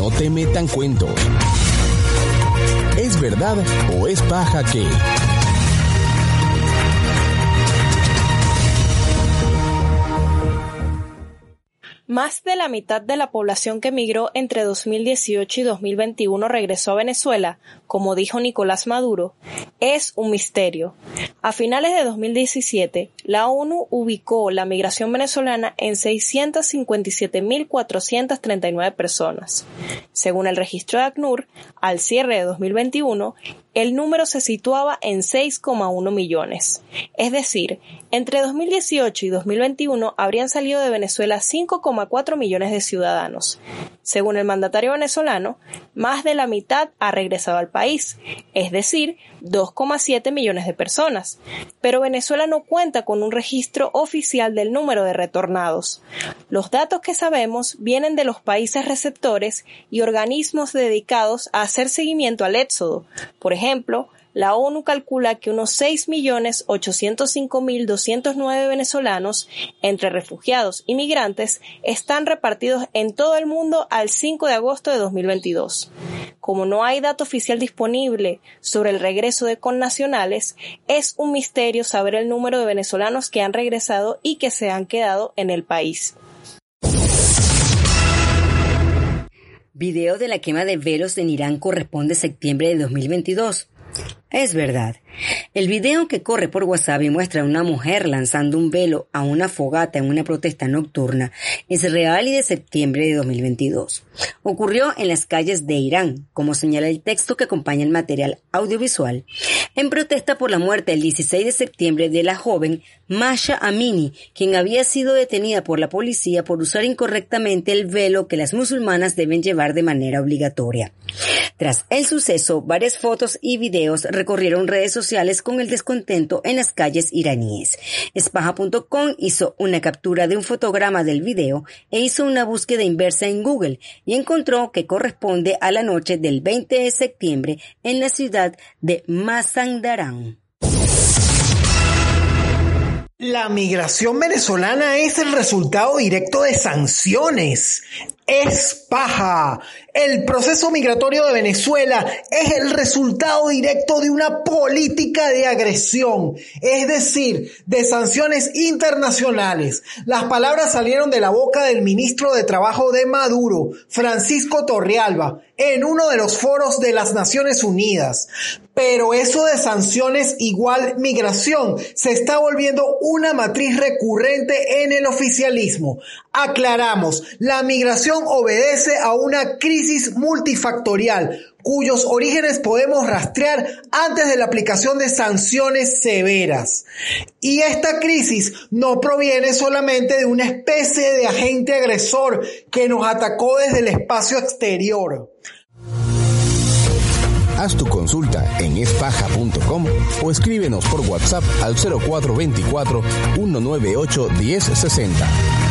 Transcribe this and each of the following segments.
no te metan cuentos. ¿Es verdad o es paja que... Más de la mitad de la población que emigró entre 2018 y 2021 regresó a Venezuela, como dijo Nicolás Maduro, es un misterio. A finales de 2017, la ONU ubicó la migración venezolana en 657.439 personas. Según el registro de ACNUR, al cierre de 2021, el número se situaba en 6,1 millones. Es decir, entre 2018 y 2021 habrían salido de Venezuela 5,4 millones de ciudadanos. Según el mandatario venezolano, más de la mitad ha regresado al país, es decir, 2,7 millones de personas. Pero Venezuela no cuenta con un registro oficial del número de retornados. Los datos que sabemos vienen de los países receptores y organismos dedicados a hacer seguimiento al éxodo. Por ejemplo, la ONU calcula que unos 6.805.209 venezolanos, entre refugiados y migrantes, están repartidos en todo el mundo al 5 de agosto de 2022. Como no hay dato oficial disponible sobre el regreso de connacionales, es un misterio saber el número de venezolanos que han regresado y que se han quedado en el país. Video de la quema de velos en Irán corresponde a septiembre de 2022. Es verdad. El video que corre por WhatsApp y muestra a una mujer lanzando un velo a una fogata en una protesta nocturna es real y de septiembre de 2022. Ocurrió en las calles de Irán, como señala el texto que acompaña el material audiovisual, en protesta por la muerte el 16 de septiembre de la joven Masha Amini, quien había sido detenida por la policía por usar incorrectamente el velo que las musulmanas deben llevar de manera obligatoria. Tras el suceso, varias fotos y videos recorrieron redes sociales con el descontento en las calles iraníes. Espaja.com hizo una captura de un fotograma del video e hizo una búsqueda inversa en Google y encontró que corresponde a la noche del 20 de septiembre en la ciudad de La migración venezolana es el resultado directo de sanciones. Es paja. El proceso migratorio de Venezuela es el resultado directo de una política de agresión, es decir, de sanciones internacionales. Las palabras salieron de la boca del ministro de Trabajo de Maduro, Francisco Torrealba, en uno de los foros de las Naciones Unidas. Pero eso de sanciones igual migración se está volviendo una matriz recurrente en el oficialismo. Aclaramos, la migración obedece a una crisis multifactorial cuyos orígenes podemos rastrear antes de la aplicación de sanciones severas. Y esta crisis no proviene solamente de una especie de agente agresor que nos atacó desde el espacio exterior. Haz tu consulta en espaja.com o escríbenos por WhatsApp al 0424 198 1060.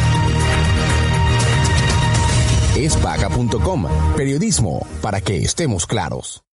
Espaca.com, periodismo para que estemos claros.